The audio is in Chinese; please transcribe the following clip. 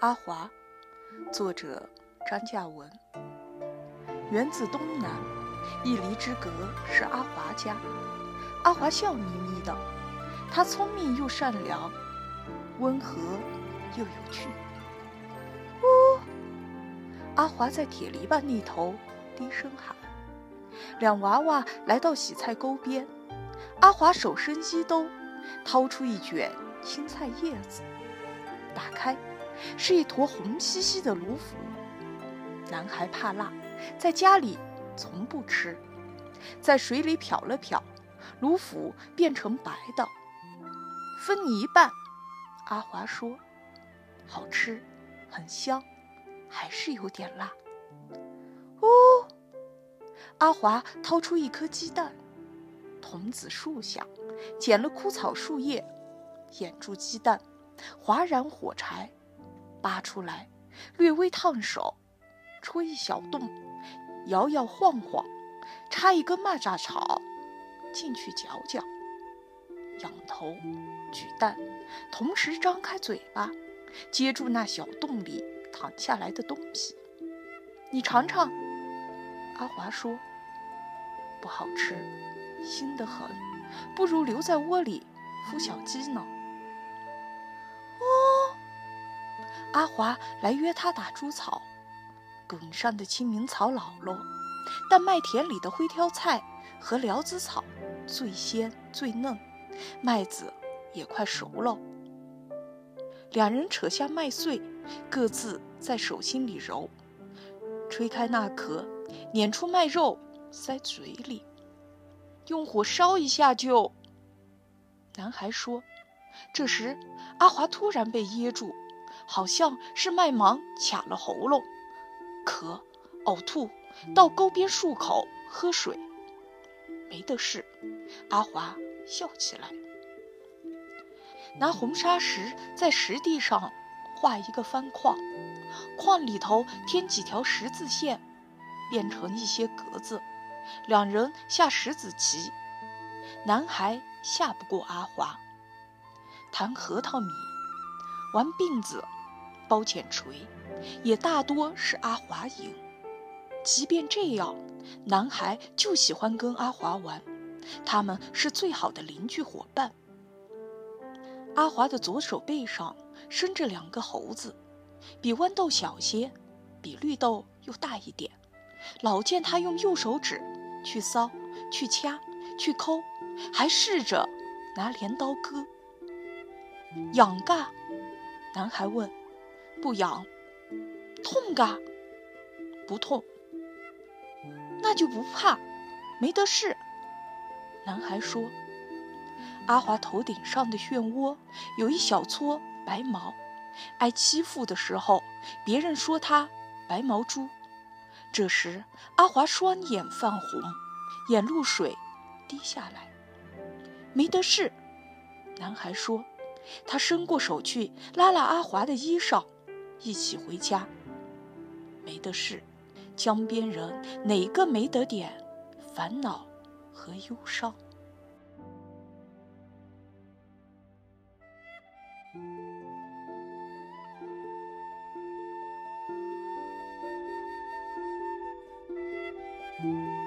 阿华，作者张嘉文。园子东南，一里之隔是阿华家。阿华笑眯眯的，他聪明又善良，温和又有趣。呜！阿华在铁篱笆那头低声喊。两娃娃来到洗菜沟边，阿华手伸衣兜，掏出一卷青菜叶子，打开。是一坨红兮兮的芦腐。男孩怕辣，在家里从不吃。在水里漂了漂，芦腐变成白的。分你一半，阿华说：“好吃，很香，还是有点辣。”哦，阿华掏出一颗鸡蛋，桐子树下捡了枯草树叶，掩住鸡蛋，划燃火柴。拔出来，略微烫手，戳一小洞，摇摇晃晃，插一根蚂蚱草进去嚼嚼，仰头举蛋，同时张开嘴巴，接住那小洞里淌下来的东西。你尝尝，阿华说，不好吃，腥得很，不如留在窝里孵小鸡呢。哦阿华来约他打猪草，梗上的清明草老了，但麦田里的灰挑菜和辽子草最鲜最嫩，麦子也快熟了。两人扯下麦穗，各自在手心里揉，吹开那壳，碾出麦肉，塞嘴里，用火烧一下就。男孩说。这时，阿华突然被噎住。好像是麦芒卡了喉咙，咳，呕吐，到沟边漱口喝水，没得事。阿华笑起来，拿红砂石在石地上画一个方框，框里头添几条十字线，变成一些格子。两人下石子棋，男孩下不过阿华。弹核桃米，玩并子。包剪锤，也大多是阿华赢。即便这样，男孩就喜欢跟阿华玩，他们是最好的邻居伙伴。阿华的左手背上生着两个猴子，比豌豆小些，比绿豆又大一点。老见他用右手指去搔、去掐、去抠，还试着拿镰刀割。痒嘎？男孩问。不痒，痛嘎？不痛，那就不怕，没得事。男孩说：“阿华头顶上的漩涡有一小撮白毛，挨欺负的时候，别人说他白毛猪。这时，阿华双眼泛红，眼露水滴下来。没得事。”男孩说，他伸过手去拉拉阿华的衣裳。一起回家，没得事。江边人哪个没得点烦恼和忧伤？Música